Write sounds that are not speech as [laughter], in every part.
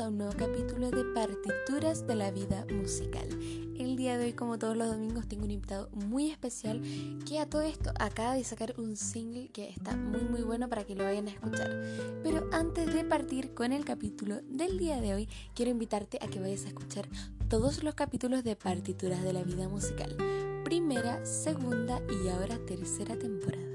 a un nuevo capítulo de Partituras de la Vida Musical. El día de hoy, como todos los domingos, tengo un invitado muy especial que a todo esto acaba de sacar un single que está muy muy bueno para que lo vayan a escuchar. Pero antes de partir con el capítulo del día de hoy, quiero invitarte a que vayas a escuchar todos los capítulos de Partituras de la Vida Musical. Primera, segunda y ahora tercera temporada.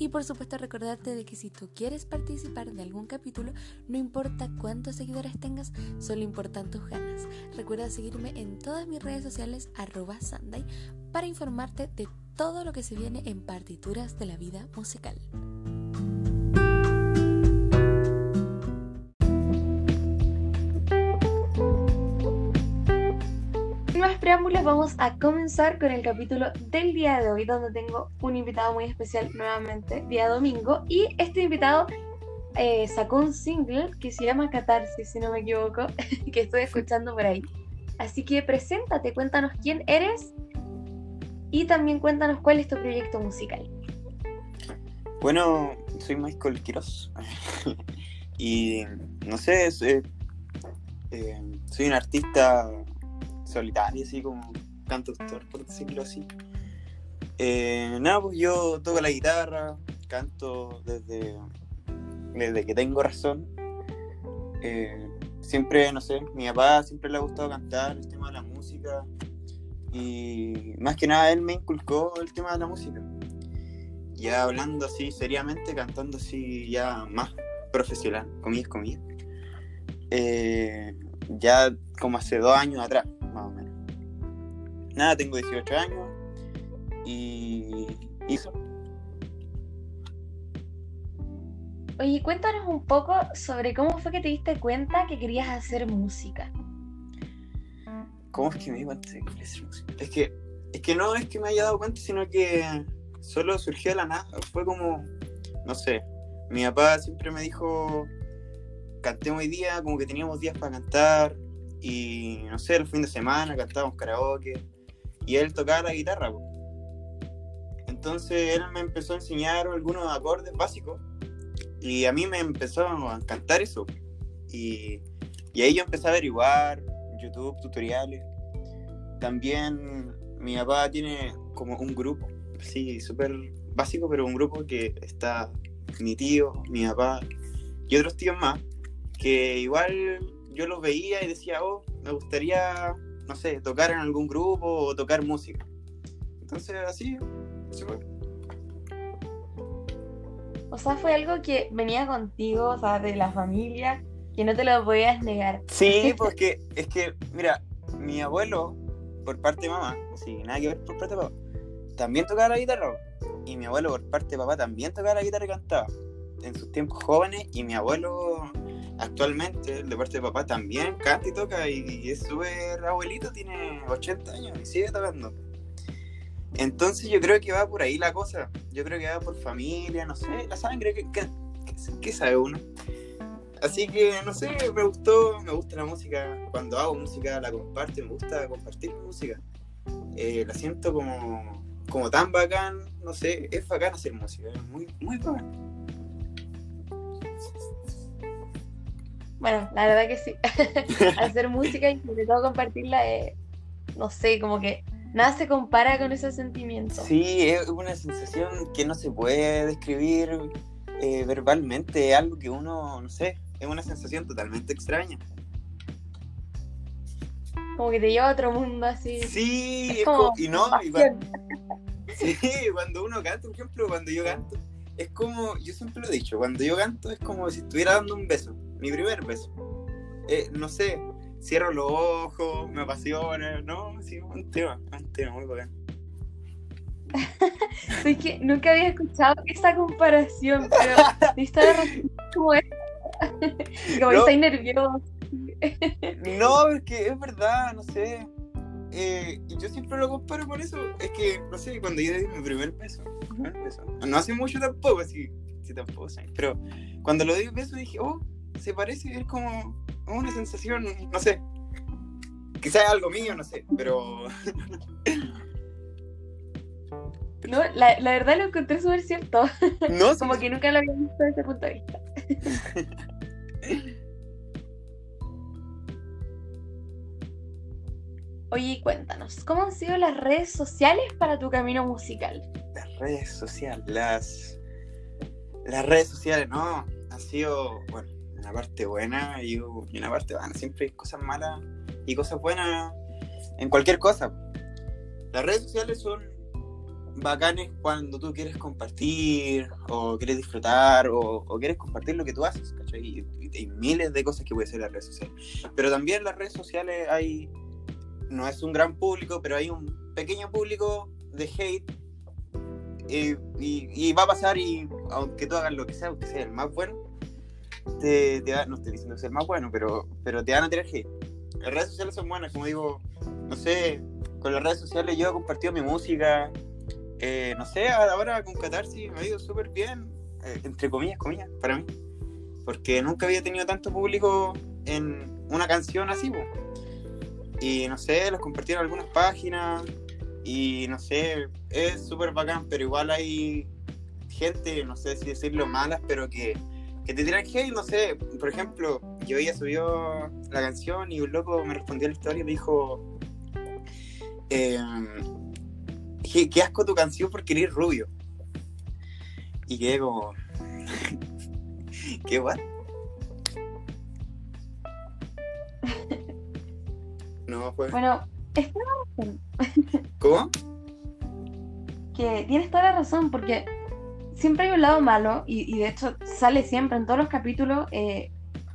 Y por supuesto recordarte de que si tú quieres participar de algún capítulo, no importa cuántos seguidores tengas, solo importan tus ganas. Recuerda seguirme en todas mis redes sociales arroba Sunday para informarte de todo lo que se viene en partituras de la vida musical. Preámbulos, vamos a comenzar con el capítulo del día de hoy, donde tengo un invitado muy especial nuevamente, día domingo, y este invitado eh, sacó un single que se llama Catarsis, si no me equivoco, [laughs] que estoy escuchando por ahí. Así que preséntate, cuéntanos quién eres y también cuéntanos cuál es tu proyecto musical. Bueno, soy Michael Quiroz [laughs] y no sé, soy, eh, soy un artista solitario, así como cantautor, por decirlo así. Eh, nada, pues yo toco la guitarra, canto desde, desde que tengo razón. Eh, siempre, no sé, mi papá siempre le ha gustado cantar, el tema de la música. Y más que nada él me inculcó el tema de la música. Ya hablando así seriamente, cantando así ya más profesional, comillas, comillas. Eh, ya como hace dos años atrás. Nada, tengo 18 años y hizo. Oye, cuéntanos un poco sobre cómo fue que te diste cuenta que querías hacer música. ¿Cómo es que me di cuenta que quería hacer música? Es que, es que no es que me haya dado cuenta, sino que solo surgió de la nada. Fue como, no sé, mi papá siempre me dijo, cantemos hoy día, como que teníamos días para cantar, y no sé, el fin de semana cantábamos karaoke y él tocaba la guitarra. Entonces él me empezó a enseñar algunos acordes básicos y a mí me empezó a encantar eso. Y, y ahí yo empecé a averiguar, YouTube, tutoriales. También mi papá tiene como un grupo, sí, súper básico, pero un grupo que está mi tío, mi papá y otros tíos más, que igual yo los veía y decía, oh, me gustaría, no sé, tocar en algún grupo o tocar música. Entonces, así, así fue. O sea, fue algo que venía contigo, o sea, de la familia, que no te lo podías negar. Sí, [laughs] porque es que, mira, mi abuelo, por parte de mamá, sí, nada que ver por parte de papá, también tocaba la guitarra. Y mi abuelo, por parte de papá, también tocaba la guitarra y cantaba. En sus tiempos jóvenes, y mi abuelo actualmente, de parte de papá, también canta y toca y, es súper abuelito, tiene 80 años y sigue tocando. Entonces yo creo que va por ahí la cosa. Yo creo que va por familia, no sé, la sangre, ¿qué, sabe uno? Así que, no sé, me gustó, me gusta la música. Cuando hago música la comparto, me gusta compartir música. Eh, la siento como, como tan bacán, no sé, es bacán hacer música, es muy, muy bacán. Bueno, la verdad que sí. [laughs] Hacer música y sobre todo compartirla, es, no sé, como que nada se compara con ese sentimiento. Sí, es una sensación que no se puede describir eh, verbalmente, es algo que uno, no sé, es una sensación totalmente extraña. Como que te lleva a otro mundo así. Sí, como, y no, cuando, [laughs] sí, cuando uno canta, por ejemplo, cuando yo canto, es como, yo siempre lo he dicho, cuando yo canto es como si estuviera dando un beso mi primer beso. Eh, no sé, cierro los ojos, me apasiona, ¿no? Sí, un tema, un tema muy bacán. [laughs] es que nunca había escuchado esa comparación, pero [laughs] está [laughs] como es. como no, nervioso. no, es que es verdad, no sé. Eh, yo siempre lo comparo con eso. Es que, no sé, cuando yo di mi primer beso, primer beso no hace mucho tampoco, así, sí, tampoco, pero cuando lo di beso dije, oh, se parece, es como una sensación, no sé. Quizás algo mío, no sé, pero. [laughs] No, la, la verdad lo encontré súper cierto. [laughs] No, como que nunca lo había visto desde ese punto de vista. [laughs] Oye, cuéntanos, ¿cómo han sido las redes sociales para tu camino musical? Las redes sociales, las, las redes sociales, no, han sido, bueno, una parte buena y una parte buena. Siempre hay cosas malas y cosas buenas en cualquier cosa. Las redes sociales son bacanes cuando tú quieres compartir o quieres disfrutar o, quieres compartir lo que tú haces, ¿cachai? Y, hay miles de cosas que puede ser las redes sociales. Pero también las redes sociales hay, no es un gran público, pero hay un pequeño público de hate y, va a pasar y aunque tú hagas lo que sea, aunque sea el más bueno, te, no estoy diciendo que sea el más bueno, pero, pero te van a tener hate. Las redes sociales son buenas, como digo, no sé, con las redes sociales yo he compartido mi música, eh, no sé, ahora con Catarsis me ha ido súper bien, eh, entre comillas, comillas, para mí. Porque nunca había tenido tanto público en una canción así, Y no sé, los compartieron algunas páginas. Y no sé, es súper bacán, pero igual hay gente, no sé si decirlo malas, pero que, que te tiran hate, no sé. Por ejemplo, yo ella subió la canción y un loco me respondió a la historia y me dijo. Eh, qué, asco tu canción porque eres rubio. Y quedé como. [laughs] ¿Qué guay? No, pues. Bueno, es toda la razón. ¿Cómo? [laughs] que tienes toda la razón, porque siempre hay un lado malo, y, de hecho sale siempre en todos los capítulos eh,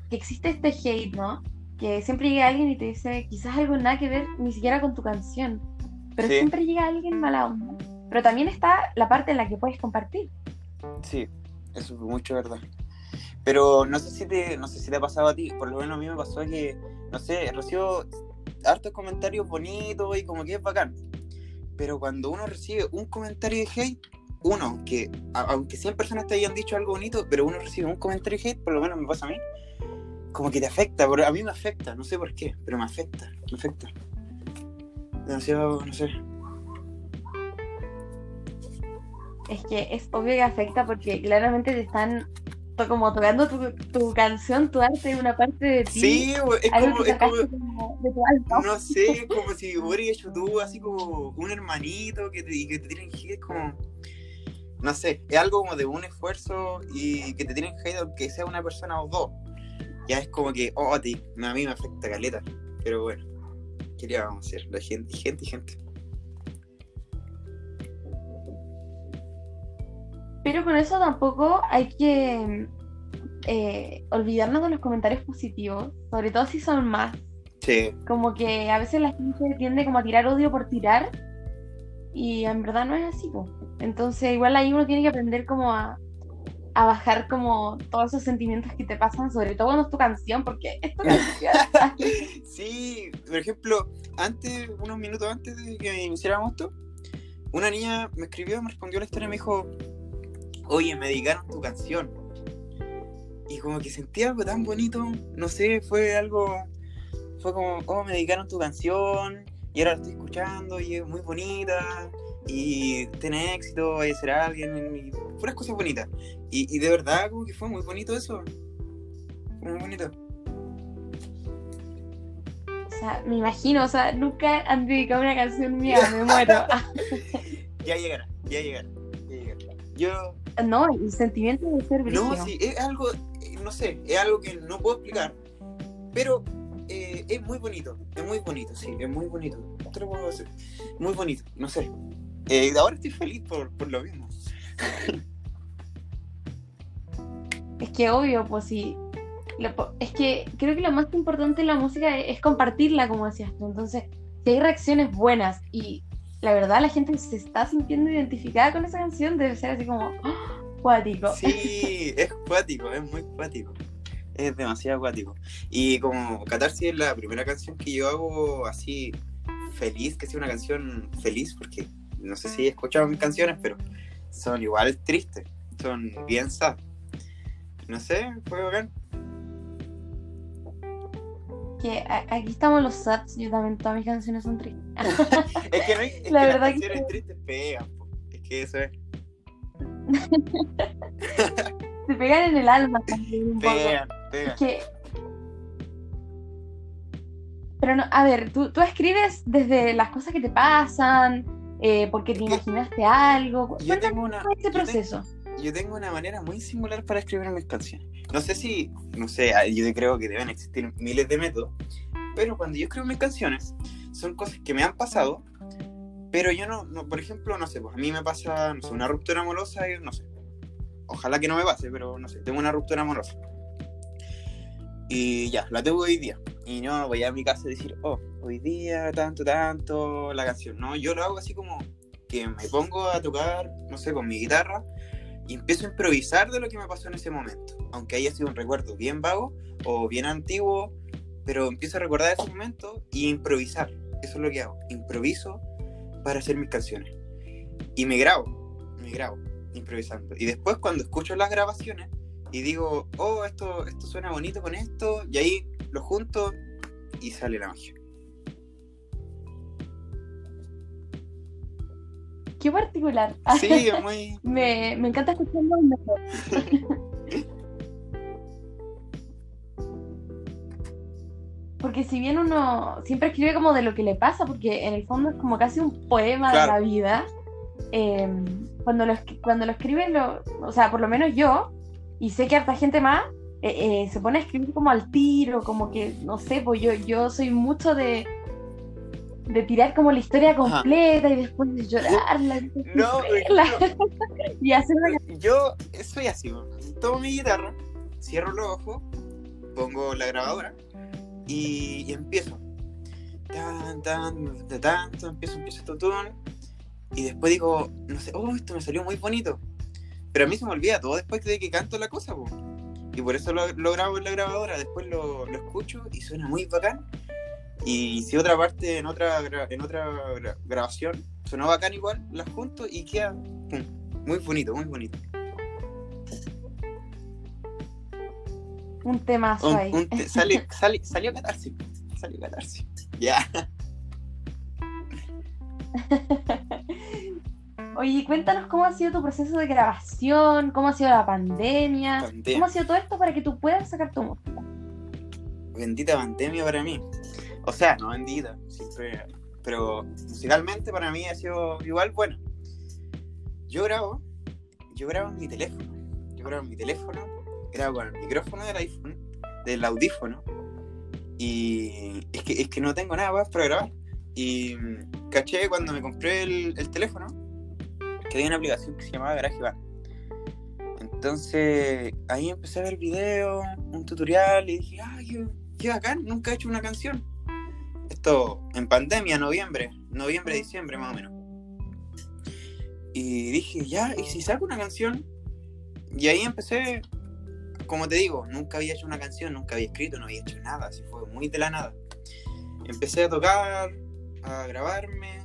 que existe este hate, ¿no? Que siempre llega alguien y te dice, quizás algo nada que ver ni siquiera con tu canción pero siempre llega alguien mala onda. Pero también está la parte en la que puedes compartir. Sí, eso es mucho verdad. Pero no sé si te, no sé si te ha pasado a ti, por lo menos a mí me pasó que, no sé, recibo hartos comentarios bonitos y como que es bacán. Pero cuando uno recibe un comentario de hate, uno, que aunque 100 personas te hayan dicho algo bonito, pero uno recibe un comentario hate, por lo menos me pasa a mí, como que te afecta, a mí me afecta, no sé por qué, pero me afecta, me afecta demasiado, no sé. Es que es obvio que afecta porque claramente te están como tocando tu, canción, tu arte, una parte de ti. Sí, es como, es como, no sé, como si hubiera hecho tú así como un hermanito que te, que te tienen como, no sé, es algo como de un esfuerzo y que te tienen hate aunque sea una persona o dos. Ya es como que, oh, a, ti, a mí me afecta caleta, pero bueno quería vamos a hacer? La gente, gente gente. Pero con eso tampoco hay que eh, olvidarnos de los comentarios positivos, sobre todo si son más. Sí. Como que a veces la gente tiende como a tirar odio por tirar y en verdad no es así. Entonces igual ahí uno tiene que aprender como a, a bajar como todos esos sentimientos que te pasan, sobre todo cuando es tu canción, porque es [laughs] tu canción. sí, por ejemplo, antes, unos minutos antes de que iniciáramos esto, una niña me escribió, me respondió la historia y me dijo, oye, me dedicaron tu canción. Y como que sentía algo tan bonito, no sé, fue algo, fue como, oh, me dedicaron tu canción y ahora la estoy escuchando y es muy bonita y tiene éxito, vaya a ser alguien, y puras cosas bonitas. Y, de verdad, como que fue muy bonito eso. Fue muy bonito. O sea, me imagino, o sea, nunca han dedicado una canción mía, me [laughs] muero. ya llegará, ya llegará, ya llegará. Yo. No, el sentimiento de ser brillo. No, sí, es algo, no sé, es algo que no puedo explicar, pero eh, es muy bonito, es muy bonito, sí, es muy bonito. Te lo puedo decir. Muy bonito, no sé. Eh, ahora estoy feliz por, por lo mismo. es que obvio, pues sí. es que creo que lo más importante en la música es, compartirla, como decías tú. Entonces, si hay reacciones buenas y la verdad la gente se está sintiendo identificada con esa canción, debe ser así como ¡ah! cuático. Sí, [laughs] es cuático, es muy cuático. Es demasiado cuático. Y como Catarsis es la primera canción que yo hago así feliz, que sea una canción feliz, porque no sé si he escuchado mis canciones, pero son igual tristes, son bien sad. No sé, fue bacán. Que aquí estamos los sads, yo también todas mis canciones son tristes. [laughs] es que no hay, es [laughs] La que verdad las canciones tristes pegan, es que eso es. [laughs] Se pegan en el alma también pegan, Pegan. que Pero no, a ver, tú, tú escribes desde las cosas que te pasan, eh, porque te imaginaste algo. Yo tengo una, ¿Cómo es ese yo tengo- proceso? yo tengo una manera muy singular para escribir mis canciones. No sé si, no sé, yo creo que deben existir miles de métodos, pero cuando yo escribo mis canciones, son cosas que me han pasado, pero yo no, no por ejemplo, no sé, pues a mí me pasa, no sé, una ruptura amorosa, y no sé, ojalá que no me pase, pero no sé, tengo una ruptura amorosa. Y ya, la tengo hoy día. Y no voy a mi casa a decir, oh, hoy día, tanto, tanto, la canción. No, yo lo hago así como que me pongo a tocar, no sé, con mi guitarra y empiezo a improvisar de lo que me pasó en ese momento. Aunque haya sido un recuerdo bien vago o bien antiguo, pero empiezo a recordar ese momento y improvisar. Eso es lo que hago. Improviso para hacer mis canciones. Y me grabo, me grabo, improvisando. Y después cuando escucho las grabaciones y digo, oh, esto, esto suena bonito con esto, y ahí lo junto y sale la magia. Qué particular. Sí, es muy... [laughs] me, me encanta escucharlo mejor. [laughs] Porque si bien uno siempre escribe como de lo que le pasa, porque en el fondo es como casi un poema Claro. de la vida, eh, cuando, lo, cuando lo escriben, lo, o sea, por lo menos yo, y sé que harta gente más, eh, eh, se pone a escribir como al tiro, como que, no sé, pues yo, yo soy mucho de, de tirar como la historia Ajá. completa y después de llorarla, y No, ejemplo, [laughs] y hacer una yo soy así, ¿no? tomo mi guitarra, cierro los ojos, pongo la grabadora y, y empiezo. Tan, tan, tan, tan, empiezo, empiezo este tune y después digo, no sé, oh, esto me salió muy bonito. Pero a mí se me olvida todo después de que canto la cosa, po. Y por eso lo, lo grabo en la grabadora, después lo, lo escucho y suena muy bacán. Y si otra parte en otra, en otra gra- grabación sonó bacán igual, la junto y queda muy bonito, muy bonito. un temazo Un- ahí. un te- sale- [laughs] sale- salió catarsis. Salió catarsis. Ya. [laughs] Oye, cuéntanos cómo ha sido tu proceso de grabación, cómo ha sido la pandemia, Pandemia. cómo ha sido todo esto para que tú puedas sacar tu música. Bendita pandemia para mí. O sea, no bendita, siempre. Pero musicalmente para mí ha sido igual bueno. Yo grabo, yo grabo en mi teléfono. Yo grabo en mi teléfono, grabo con el micrófono del iPhone, del audífono. Y es que, es que no tengo nada más para grabar. Y mm, caché cuando me compré el, el teléfono que había una aplicación que se llamaba GarageBand. Entonces ahí empecé a ver videos, un tutorial y dije, ah, qué, qué bacán, nunca he hecho una canción. Esto en pandemia, noviembre, noviembre, diciembre más o menos. Y dije, ya, ¿y si saco una canción? Y ahí empecé, como te digo, nunca había hecho una canción, nunca había escrito, no había hecho nada, así fue muy de la nada. Empecé a tocar, a grabarme,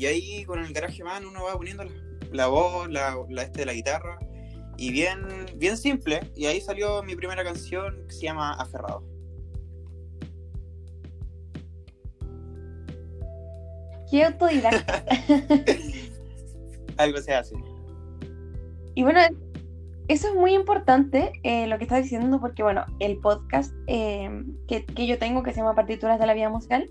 y ahí con el garaje man uno va poniendo la, la voz, la, la este de la guitarra, y bien, bien simple, y ahí salió mi primera canción que se llama Aferrado. Qué autodidacta. [laughs] [laughs] Algo se hace. Y bueno, eso es muy importante eh, lo que estás diciendo, porque bueno, el podcast eh, que, que yo tengo, que se llama Partituras de la Vida Musical,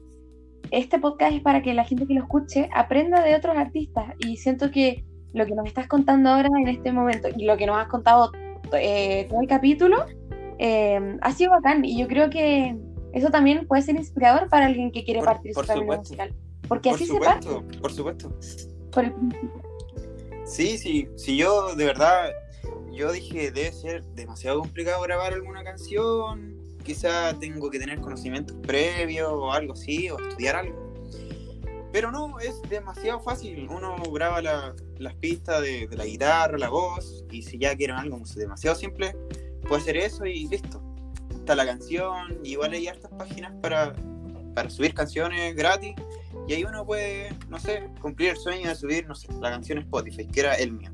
este podcast es para que la gente que lo escuche aprenda de otros artistas. Y siento que lo que nos estás contando ahora en este momento, y lo que nos has contado eh, todo el capítulo, eh, ha sido bacán. Y yo creo que eso también puede ser inspirador para alguien que quiere Por- partir por su camino musical. Porque Por así se parte. por supuesto. Por el- Sí, sí, si yo de verdad, yo dije, debe ser demasiado complicado grabar alguna canción, quizá tengo que tener conocimientos previos o algo así, o estudiar algo. Pero no, es demasiado fácil, uno graba la- las pistas de, la guitarra, la voz, y si ya quieren algo demasiado simple, puede hacer eso y listo. Está la canción, igual hay hartas páginas para, para subir canciones gratis. Y ahí uno puede, no sé, cumplir el sueño de subir, no sé, la canción Spotify, que era el mío.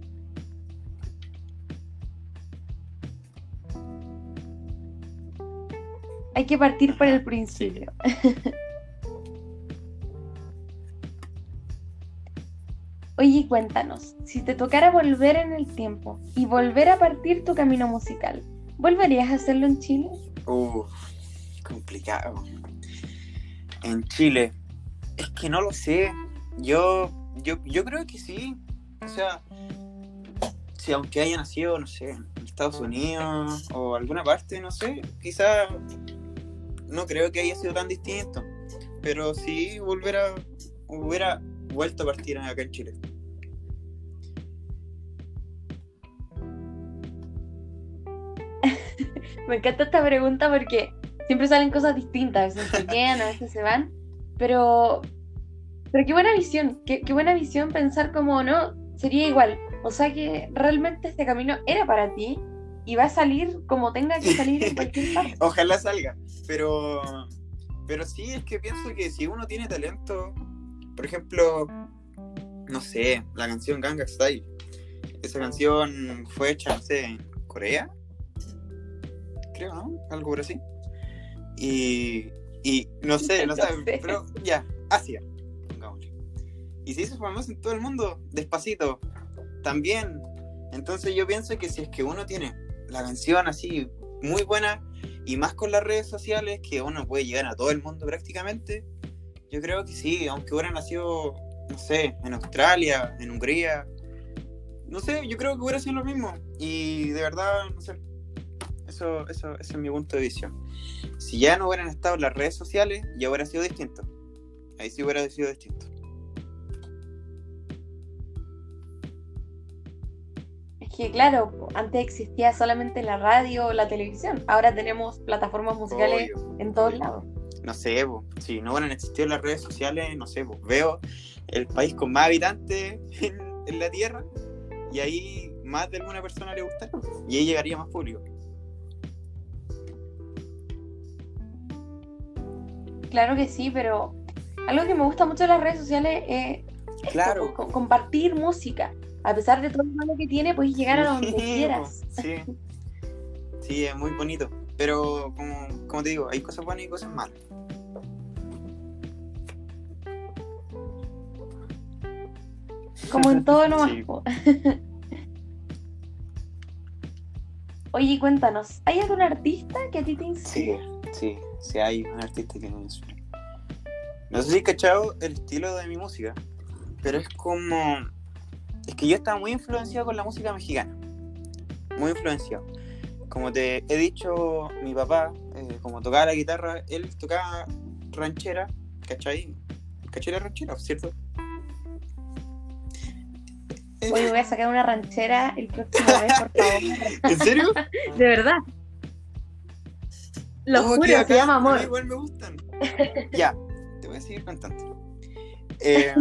Hay que partir por el principio. [laughs] Oye, cuéntanos, si te tocara volver en el tiempo y volver a partir tu camino musical, ¿volverías a hacerlo en Chile? Uf, complicado. En Chile. Es que no lo sé. Yo, yo, yo creo que sí. O sea, si aunque haya nacido, no sé, en Estados Unidos o alguna parte, no sé, quizá no creo que haya sido tan distinto. Pero sí volver hubiera vuelto a partir acá en Chile. [laughs] Me encanta esta pregunta porque siempre salen cosas distintas, a veces se quedan, a veces se van, pero, pero qué buena visión, qué, qué buena visión pensar como, no, sería igual, o sea que realmente este camino era para ti y va a salir como tenga que salir en [laughs] cualquier parte. Ojalá salga, pero, pero sí es que pienso que si uno tiene talento, por ejemplo, no sé, la canción Ganga Style, esa canción fue hecha, no sé, en Corea, creo, ¿no? Algo por así. Y, y no sé, no, [laughs] sabes, pero ya, Asia, pongámosle. Y se hizo famoso en todo el mundo, despacito, también. Entonces yo pienso que si es que uno tiene la canción así muy buena y más con las redes sociales, que uno puede llegar a todo el mundo prácticamente, yo creo que sí, aunque hubiera nacido, no sé, en Australia, en Hungría, no sé, yo creo que hubiera sido lo mismo. Y de verdad, no sé, eso, eso, ese es mi punto de visión. Si ya no hubieran estado las redes sociales, ya hubiera sido distinto. Ahí sí hubiera sido distinto. Que claro, antes existía solamente la radio o la televisión. Ahora tenemos plataformas musicales en todos lados. No sé, si no hubieran existido las redes sociales, no sé, veo el país con más habitantes [laughs] en, la Tierra y ahí más de alguna persona le gustaría y ahí llegaría más público. Claro que sí, pero algo que me gusta mucho de las redes sociales es claro. compartir música. A pesar de todo lo malo que tiene, puedes llegar a donde quieras. [laughs] Sí. sí, es muy bonito. Pero, como, te digo, hay cosas buenas y cosas malas. Como en todo nomás. [laughs] Oye, cuéntanos, ¿hay algún artista que a ti te inspire? Sí, sí si hay un artista que me inspira. No sé si he cachado el estilo de mi música, pero es como. Es que yo estaba muy influenciado con la música mexicana. Muy influenciado. Como te he dicho, mi papá, eh, como tocaba la guitarra, él tocaba ranchera, ¿cachai? ¿Cachai ranchera, cierto? Oye, voy a [laughs] sacar una ranchera el próximo mes, por favor. [laughs] ¿En serio? [laughs] De verdad. Lo juro, se llama amor. Igual me gustan. ya, te voy a seguir cantando. Eh,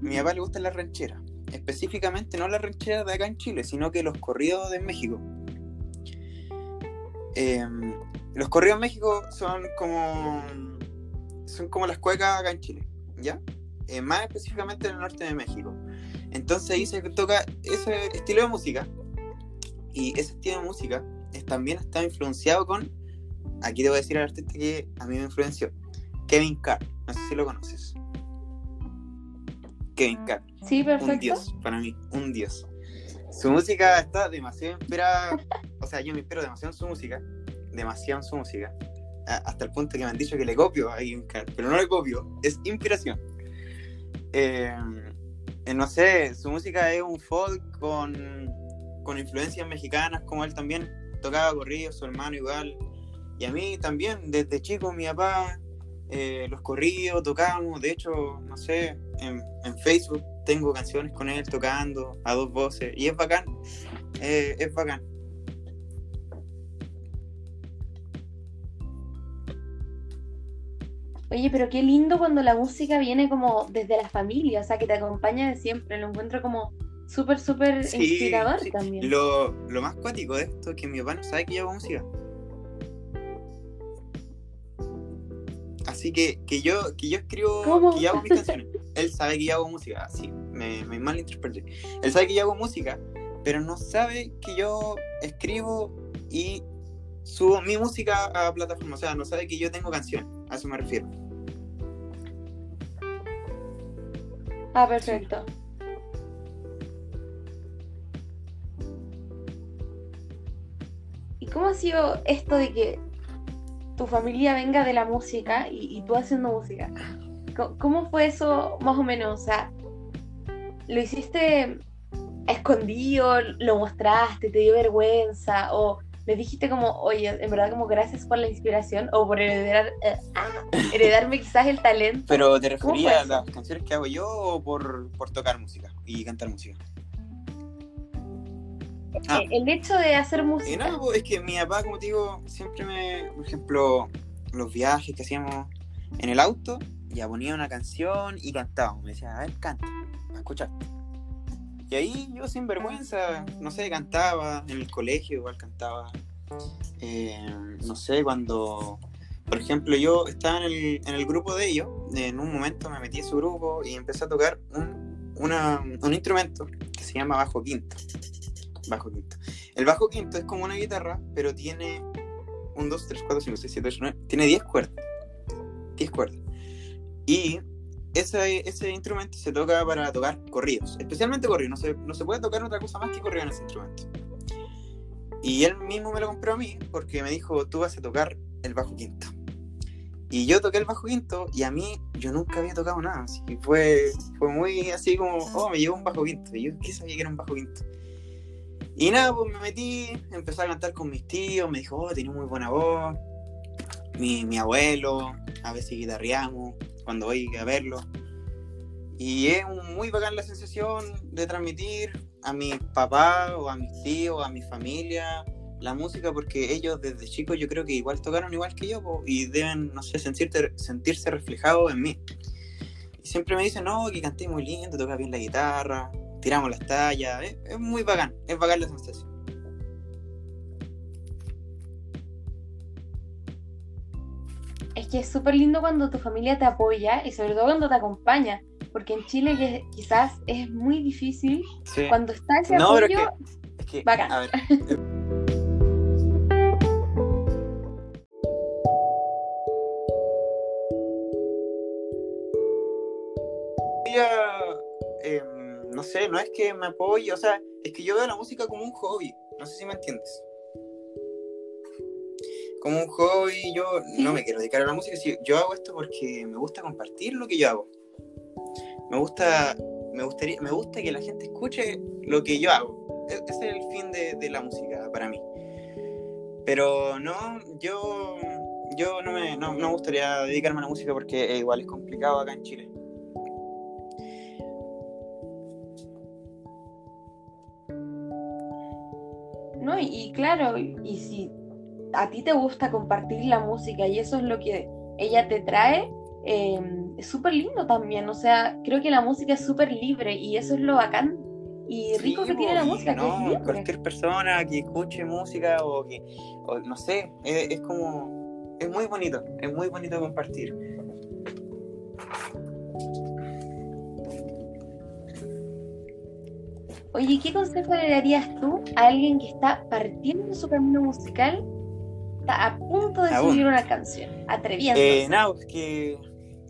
mi papá le gusta la ranchera. Específicamente no la ranchera de acá en Chile, sino que los corridos de México. Em, los corridos en México son como. Son como las cuecas acá en Chile, ¿ya? Eh, más específicamente en el norte de México. Entonces ahí se toca ese estilo de música. Y ese estilo de música también está influenciado con aquí te voy a decir al artista que a mí me influenció. Kevin Carr, no sé si lo conoces. Kevin Carr. Sí, perfecto. Un dios, para mí, un dios. Su música está demasiado inspirada, o sea, yo me inspiro demasiado en su música, demasiado en su música, hasta el punto que me han dicho que le copio a Kevin Carr, pero no le copio, es inspiración. Eh, no sé, su música es un folk con, con influencias mexicanas, como él también tocaba corrido, su hermano igual, y a mí también, desde chico, mi papá, eh, los corridos, tocábamos, de hecho, no sé, en, Facebook tengo canciones con él tocando a dos voces, y es bacán, eh, es bacán. Oye, pero qué lindo cuando la música viene como desde la familia, o sea, que te acompaña de siempre, lo encuentro como súper, súper inspirador también. Lo, lo más cuático de esto es que mi papá no sabe que yo hago música. Así que, que yo, que yo escribo, que yo hago mis canciones. Él sabe que yo hago música, así, me, me malinterpreté. Él sabe que yo hago música, pero no sabe que yo escribo y subo mi música a plataforma. O sea, no sabe que yo tengo canciones, a eso me refiero. Ah, perfecto. ¿Y cómo ha sido esto de que tu familia venga de la música y, tú haciendo música. ¿Cómo, fue eso más o menos? O sea, ¿lo hiciste escondido? ¿Lo mostraste? ¿Te dio vergüenza? ¿O le dijiste como, oye, en verdad como gracias por la inspiración o por heredar, eh, heredarme quizás el talento? ¿Pero te referías a las canciones que hago yo o por, por tocar música y cantar música? Ah. Eh, el hecho de hacer música. No, es que mi papá, como te digo, siempre me, por ejemplo, los viajes que hacíamos en el auto, ya ponía una canción y cantábamos. Me decía, a ver, canta, a escuchar. Y ahí yo sin vergüenza, no sé, cantaba en el colegio, igual cantaba. Eh, no sé, cuando, por ejemplo, yo estaba en el, en el, grupo de ellos, en un momento me metí en su grupo y empecé a tocar un, un instrumento que se llama bajo quinto bajo quinto. El bajo quinto es como una guitarra, pero tiene un 2, 3, 4, 5, 6, 7, 8, 9. Tiene 10 cuerdas. 10 cuerdas. Y ese, ese instrumento se toca para tocar corridos, especialmente corridos. No se, no se puede tocar otra cosa más que corrido en ese instrumento. Y él mismo me lo compró a mí porque me dijo, tú vas a tocar el bajo quinto. Y yo toqué el bajo quinto y a mí yo nunca había tocado nada. Así que fue, fue muy así como, oh, me llegó un bajo quinto. Y yo, ¿qué sabía que era un bajo quinto? Y nada, pues me metí, empecé a cantar con mis tíos, me dijo, oh, tiene muy buena voz. Mi, mi abuelo, a veces guitarreamos cuando voy a verlo. Y es muy bacán la sensación de transmitir a mi papá o a mis tíos, a mi familia, la música, porque ellos desde chicos yo creo que igual tocaron igual que yo y deben, no sé, sentirte, sentirse reflejados en mí. Y siempre me dicen, no, que canté muy lindo, tocas bien la guitarra, tiramos las tallas, es, muy bacán, es bacán la sensación. Es que es súper lindo cuando tu familia te apoya y sobre todo cuando te acompaña, porque en Chile quizás es muy difícil cuando está ese no, apoyo. Pero es que, bacán. A ver, no sé, no es que me apoye, o sea, es que yo veo la música como un hobby, no sé si me entiendes. Como un hobby, yo no me quiero dedicar a la música, yo hago esto porque me gusta compartir lo que yo hago. Me gusta, me gustaría, me gusta que la gente escuche lo que yo hago. E-, ese es el fin de, la música para mí. Pero no, yo, yo no me, no me gustaría dedicarme a la música porque igual es complicado acá en Chile. Y, claro, y si a ti te gusta compartir la música y eso es lo que ella te trae, em, es súper lindo también. O sea, creo que la música es súper libre y eso es lo bacán y rico que tiene la música. No, cualquier persona que escuche música o que, no sé, es, es, como, es muy bonito, es muy bonito compartir. Oye, ¿qué consejo le darías tú a alguien que está partiendo su camino musical, está a punto de subir una canción, atreviéndose? Eh, no, que,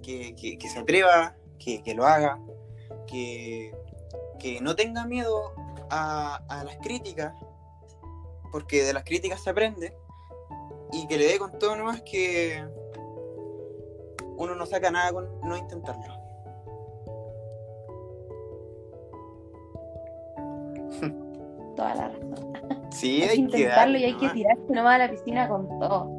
que, que, se atreva, que, lo haga, que, no tenga miedo a, a las críticas, porque de las críticas se aprende, y que le dé con todo nomás que uno no saca nada con no intentarlo. Toda la razón. Sí, hay, que intentarlo y hay que tirarse nomás a la piscina con todo.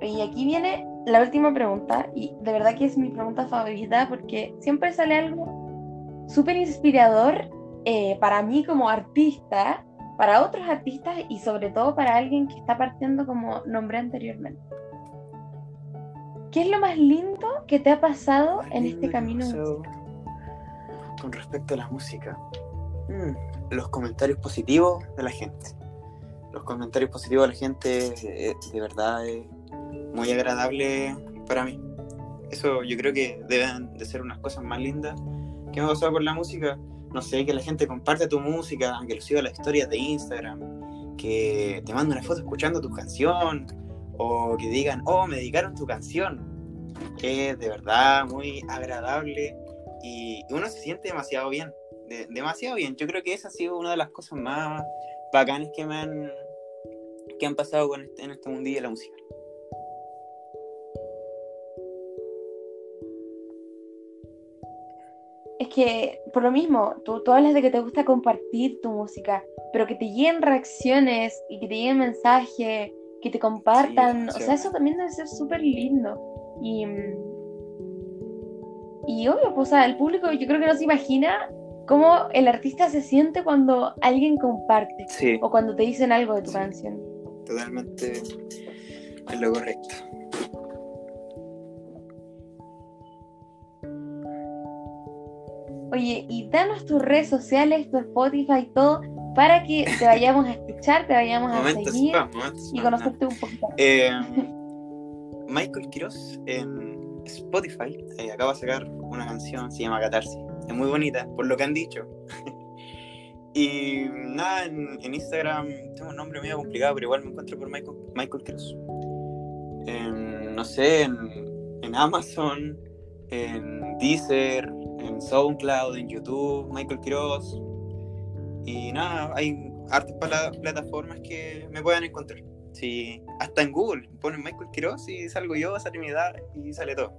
Y aquí viene la última pregunta, y de verdad que es mi pregunta favorita porque siempre sale algo súper inspirador eh, para mí como artista, para otros artistas y sobre todo para alguien que está partiendo como nombré anteriormente. ¿Qué es lo más lindo que te ha pasado en este camino? Con respecto a la música? Mm, los comentarios positivos de la gente. Los comentarios positivos de la gente eh, de verdad es muy agradable para mí. Eso yo creo que deben de ser unas cosas más lindas que me ha pasado con la música. No sé, que la gente comparte tu música, que lo siga las historias de Instagram, que te mande una foto escuchando tu canción, o que digan, oh, me dedicaron tu canción. Es de verdad muy agradable y uno se siente demasiado bien, demasiado bien. Yo creo que esa ha sido una de las cosas más bacanas que me han, que han pasado con este, en este mundillo de la música. Es que, por lo mismo, tú, tú hablas de que te gusta compartir tu música, pero que te lleguen reacciones y que te lleguen mensajes, que te compartan, Sí, o sea, eso también debe ser súper lindo. Y, mm, y obvio, pues, o sea, el público yo creo que no se imagina cómo el artista se siente cuando alguien comparte Sí, o cuando te dicen algo de tu Sí. canción. totalmente es lo correcto. Oye, y danos tus redes sociales, tu Spotify y todo, para que te vayamos a escuchar, te vayamos a Momentos seguir spam, y conocerte un poquito. Eh, Michael Quiroz en Spotify eh, acaba de sacar una canción, se llama Catarsis. Es muy bonita, por lo que han dicho. [laughs] y nada, en, Instagram tengo un nombre medio complicado, pero igual me encuentro por Michael, Michael Quiroz. En, no sé, en, Amazon, en Deezer, en SoundCloud, en YouTube, Michael Quiroz. Y nada, hay hartas plataformas que me puedan encontrar. Sí, hasta en Google ponen Michael Quiroz y salgo yo, sale mi edad y sale todo.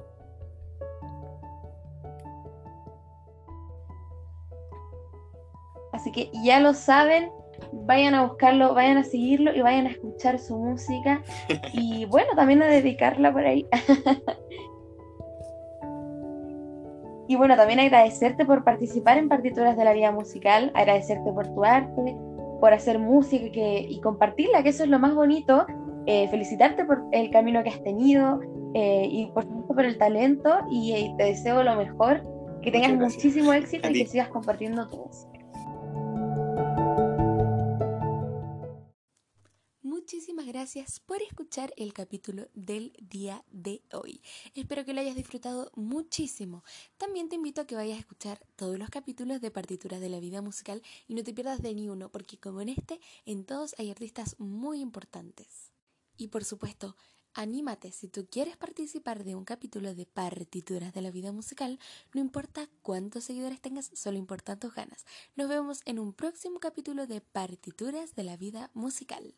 Así que ya lo saben, vayan a buscarlo, vayan a seguirlo y vayan a escuchar su música [laughs] y bueno, también a dedicarla por ahí. Y bueno, también agradecerte por participar en Partituras de la Vida Musical, agradecerte por tu arte, por hacer música que- y compartirla, que eso es lo más bonito. Eh, felicitarte por el camino que has tenido eh, y por supuesto por el talento y eh, te deseo lo mejor, que tengas muchísimo éxito y que sigas compartiendo tu música. Gracias por escuchar el capítulo del día de hoy. Espero que lo hayas disfrutado muchísimo. También te invito a que vayas a escuchar todos los capítulos de Partituras de la Vida Musical y no te pierdas de ni uno, porque como en este, en todos hay artistas muy importantes. Y por supuesto, anímate, si tú quieres participar de un capítulo de Partituras de la Vida Musical, no importa cuántos seguidores tengas, solo importan tus ganas. Nos vemos en un próximo capítulo de Partituras de la Vida Musical.